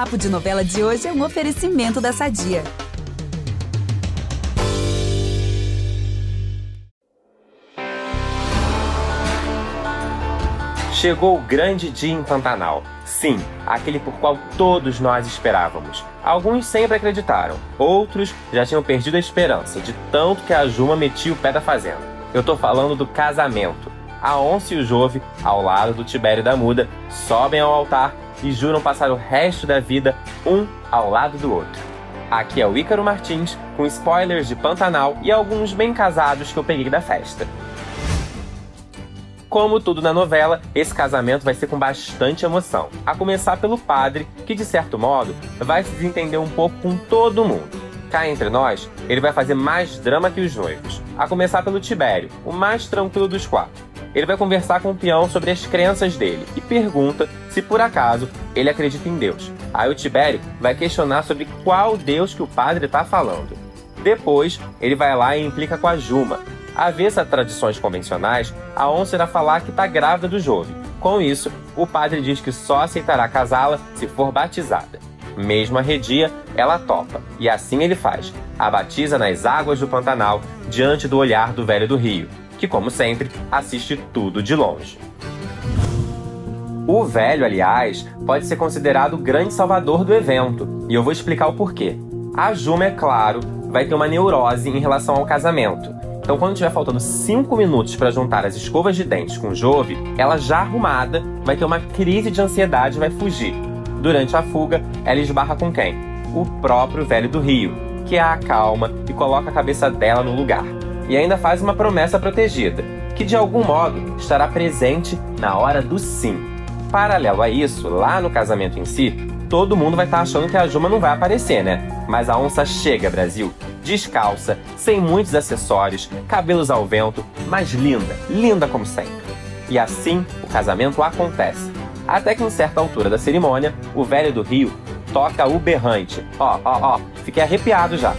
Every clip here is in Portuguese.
Papo de Novela de hoje é um oferecimento da Sadia. Chegou o grande dia em Pantanal. Sim, aquele por qual todos nós esperávamos. Alguns sempre acreditaram, outros já tinham perdido a esperança de tanto que a Juma metia o pé da fazenda. Eu tô falando do casamento. A Onça e o Jove, ao lado do Tibério da Muda, sobem ao altar e juram passar o resto da vida um ao lado do outro. Aqui é o Ícaro Martins, com spoilers de Pantanal e alguns bem casados que eu peguei da festa. Como tudo na novela, esse casamento vai ser com bastante emoção. A começar pelo padre, que de certo modo vai se desentender um pouco com todo mundo. Cá entre nós, ele vai fazer mais drama que os noivos. A começar pelo Tibério, o mais tranquilo dos quatro. Ele vai conversar com o peão sobre as crenças dele e pergunta se por acaso ele acredita em Deus. Aí o Tibério vai questionar sobre qual Deus que o padre está falando. Depois, ele vai lá e implica com a Juma, Avessa a tradições convencionais, a onça irá falar que está grávida do jovem. Com isso, o padre diz que só aceitará casá-la se for batizada. Mesmo arredia, ela topa, e assim ele faz. A batiza nas águas do Pantanal, diante do olhar do velho do rio, que, como sempre, assiste tudo de longe. O velho, aliás, pode ser considerado o grande salvador do evento, e eu vou explicar o porquê. A Juma, é claro, vai ter uma neurose em relação ao casamento, então, quando tiver faltando 5 minutos para juntar as escovas de dentes com o Jove, ela já arrumada vai ter uma crise de ansiedade e vai fugir. Durante a fuga, ela esbarra com quem? O próprio velho do Rio, que a acalma e coloca a cabeça dela no lugar. E ainda faz uma promessa protegida, que de algum modo estará presente na hora do sim. Paralelo a isso, lá no casamento em si, todo mundo vai estar tá achando que a Juma não vai aparecer, né? Mas a onça chega, Brasil, descalça, sem muitos acessórios, cabelos ao vento, mas linda, linda como sempre. E assim o casamento acontece. Até que em certa altura da cerimônia, o velho do Rio toca o berrante. Ó, ó, ó, fiquei arrepiado já.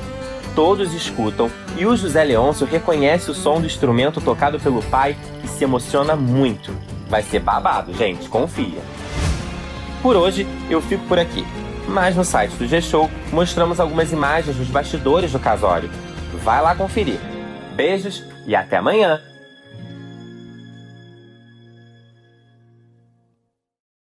Todos escutam e o José Leôncio reconhece o som do instrumento tocado pelo pai e se emociona muito. Vai ser babado, gente, confia. Por hoje eu fico por aqui mas no site do G-Show mostramos algumas imagens dos bastidores do casório. Vai lá conferir. Beijos e até amanhã!